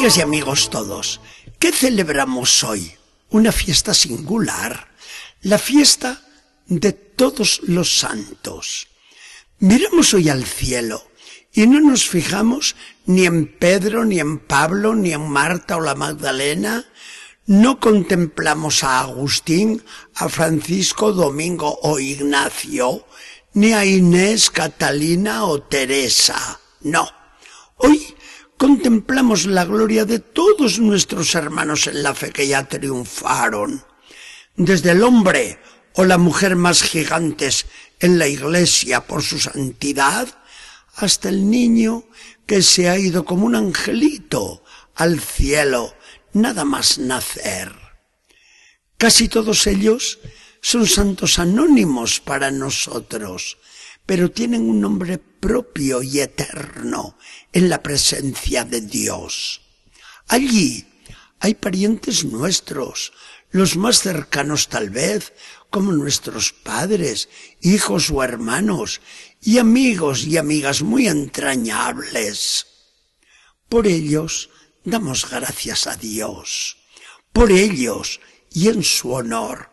Amigas y amigos todos, ¿qué celebramos hoy? Una fiesta singular, la fiesta de todos los santos. Miremos hoy al cielo y no nos fijamos ni en Pedro, ni en Pablo, ni en Marta o la Magdalena, no contemplamos a Agustín, a Francisco, Domingo o Ignacio, ni a Inés, Catalina o Teresa. No. Hoy contemplamos la gloria de todos nuestros hermanos en la fe que ya triunfaron. Desde el hombre o la mujer más gigantes en la iglesia por su santidad, hasta el niño que se ha ido como un angelito al cielo, nada más nacer. Casi todos ellos son santos anónimos para nosotros, pero tienen un nombre propio y eterno en la presencia de Dios. Allí hay parientes nuestros, los más cercanos tal vez, como nuestros padres, hijos o hermanos, y amigos y amigas muy entrañables. Por ellos damos gracias a Dios. Por ellos y en su honor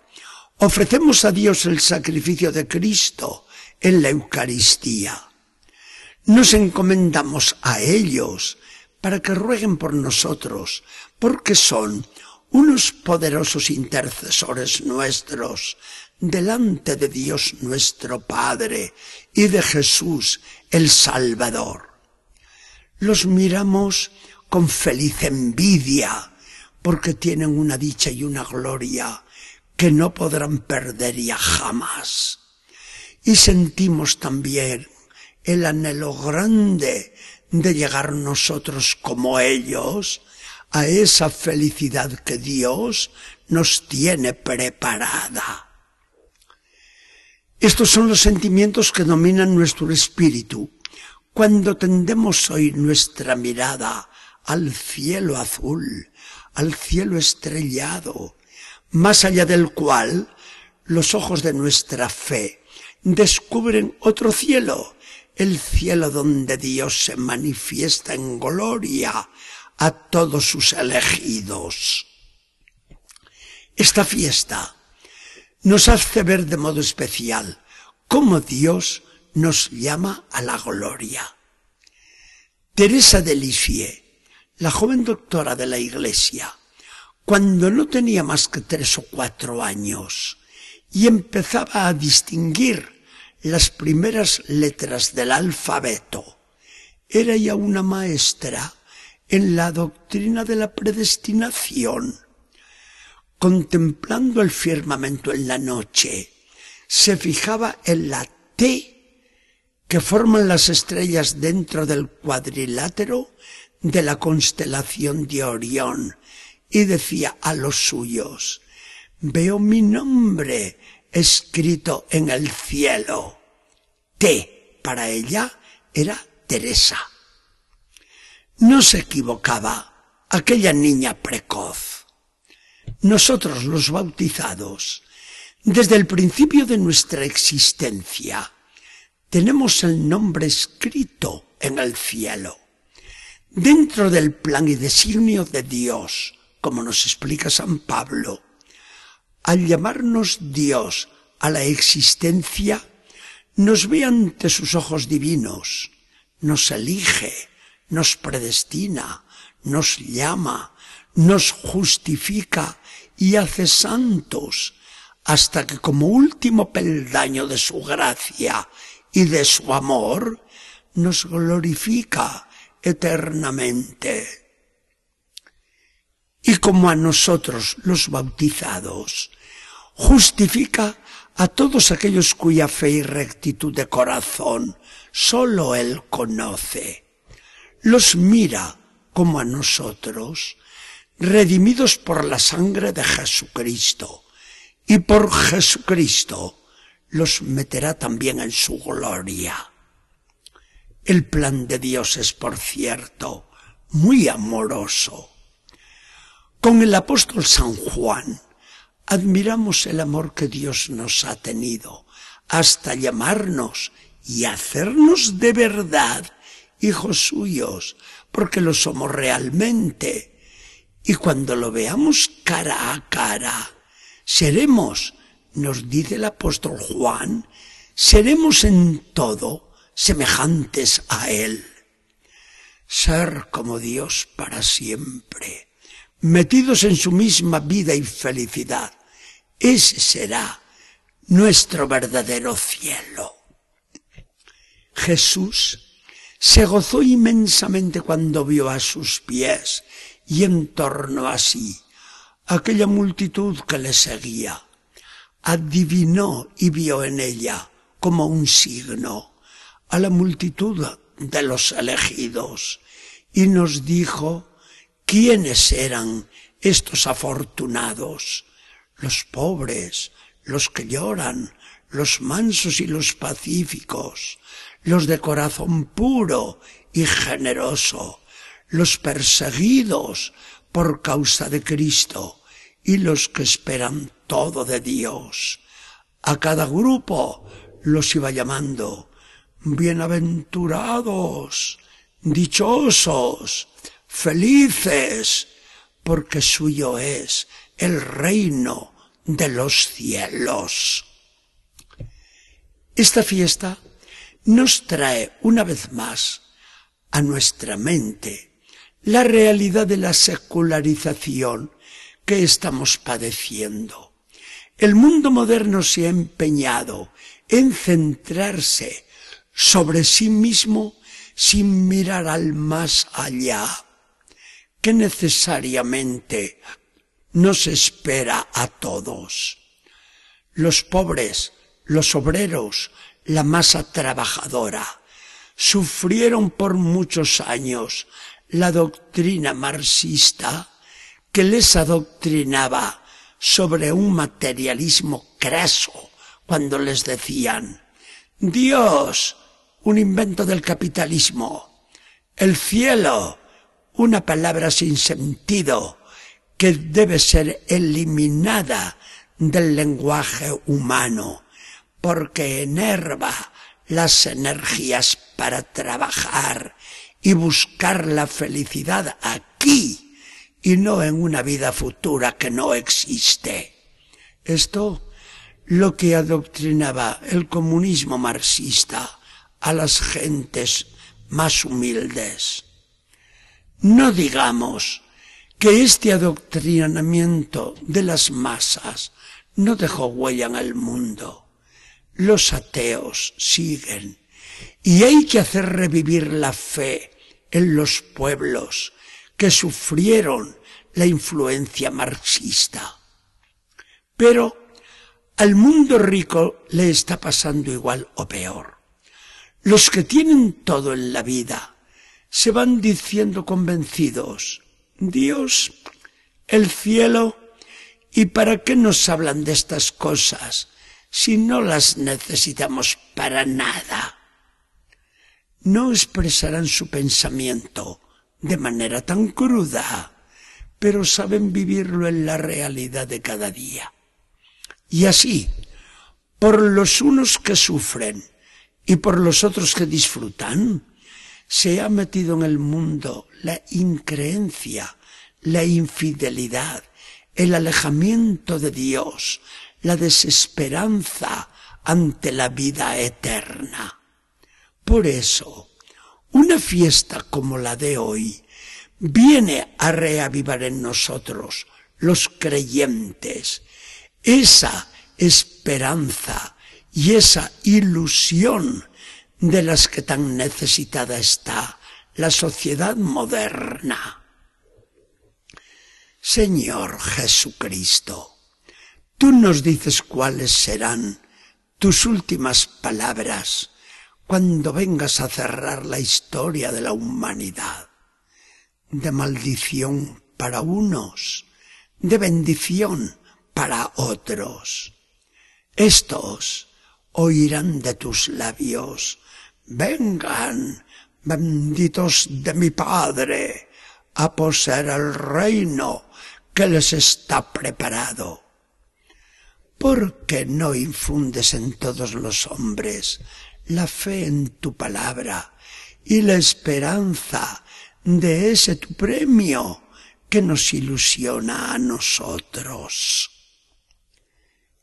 ofrecemos a Dios el sacrificio de Cristo en la Eucaristía. Nos encomendamos a ellos para que rueguen por nosotros, porque son unos poderosos intercesores nuestros delante de Dios nuestro Padre y de Jesús el Salvador. Los miramos con feliz envidia porque tienen una dicha y una gloria que no podrán perder ya jamás. Y sentimos también el anhelo grande de llegar nosotros como ellos a esa felicidad que Dios nos tiene preparada. Estos son los sentimientos que dominan nuestro espíritu cuando tendemos hoy nuestra mirada al cielo azul, al cielo estrellado, más allá del cual los ojos de nuestra fe descubren otro cielo, el cielo donde Dios se manifiesta en gloria a todos sus elegidos. Esta fiesta nos hace ver de modo especial cómo Dios nos llama a la gloria. Teresa de Lisieux, la joven doctora de la Iglesia, cuando no tenía más que tres o cuatro años y empezaba a distinguir las primeras letras del alfabeto, era ya una maestra en la doctrina de la predestinación. Contemplando el firmamento en la noche, se fijaba en la T que forman las estrellas dentro del cuadrilátero de la constelación de Orión y decía a los suyos, veo mi nombre escrito en el cielo. T para ella era Teresa. No se equivocaba aquella niña precoz. Nosotros los bautizados, desde el principio de nuestra existencia, tenemos el nombre escrito en el cielo, dentro del plan y designio de Dios, como nos explica San Pablo. Al llamarnos Dios a la existencia, nos ve ante sus ojos divinos, nos elige, nos predestina, nos llama, nos justifica y hace santos, hasta que como último peldaño de su gracia y de su amor, nos glorifica eternamente. Y como a nosotros los bautizados, justifica a todos aquellos cuya fe y rectitud de corazón sólo Él conoce los mira como a nosotros, redimidos por la sangre de Jesucristo, y por Jesucristo los meterá también en su gloria. El plan de Dios es, por cierto, muy amoroso. Con el apóstol San Juan admiramos el amor que Dios nos ha tenido hasta llamarnos y hacernos de verdad hijos suyos, porque lo somos realmente. Y cuando lo veamos cara a cara, seremos, nos dice el apóstol Juan, seremos en todo semejantes a Él. Ser como Dios para siempre, metidos en su misma vida y felicidad. Ese será nuestro verdadero cielo. Jesús se gozó inmensamente cuando vio a sus pies y en torno a sí aquella multitud que le seguía. Adivinó y vio en ella como un signo a la multitud de los elegidos y nos dijo quiénes eran estos afortunados, los pobres, los que lloran, los mansos y los pacíficos, los de corazón puro y generoso, los perseguidos por causa de Cristo y los que esperan todo de Dios. A cada grupo los iba llamando bienaventurados, dichosos, felices, porque suyo es el reino de los cielos. Esta fiesta nos trae una vez más a nuestra mente la realidad de la secularización que estamos padeciendo. El mundo moderno se ha empeñado en centrarse sobre sí mismo sin mirar al más allá, que necesariamente nos espera a todos. Los pobres, los obreros, la masa trabajadora, sufrieron por muchos años la doctrina marxista que les adoctrinaba sobre un materialismo craso cuando les decían Dios, un invento del capitalismo, el cielo, una palabra sin sentido que debe ser eliminada del lenguaje humano porque enerva las energías para trabajar y buscar la felicidad aquí y no en una vida futura que no existe. Esto lo que adoctrinaba el comunismo marxista a las gentes más humildes. No digamos que este adoctrinamiento de las masas no dejó huella en el mundo los ateos siguen y hay que hacer revivir la fe en los pueblos que sufrieron la influencia marxista. Pero al mundo rico le está pasando igual o peor. Los que tienen todo en la vida se van diciendo convencidos, Dios, el cielo, ¿y para qué nos hablan de estas cosas? si no las necesitamos para nada. No expresarán su pensamiento de manera tan cruda, pero saben vivirlo en la realidad de cada día. Y así, por los unos que sufren y por los otros que disfrutan, se ha metido en el mundo la increencia, la infidelidad, el alejamiento de Dios, la desesperanza ante la vida eterna. Por eso, una fiesta como la de hoy viene a reavivar en nosotros, los creyentes, esa esperanza y esa ilusión de las que tan necesitada está la sociedad moderna. Señor Jesucristo, Tú nos dices cuáles serán tus últimas palabras cuando vengas a cerrar la historia de la humanidad. De maldición para unos, de bendición para otros. Estos oirán de tus labios, vengan, benditos de mi Padre, a poseer el reino que les está preparado. ¿Por qué no infundes en todos los hombres la fe en tu palabra y la esperanza de ese tu premio que nos ilusiona a nosotros.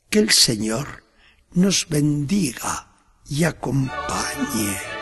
Que el Señor nos bendiga y acompañe.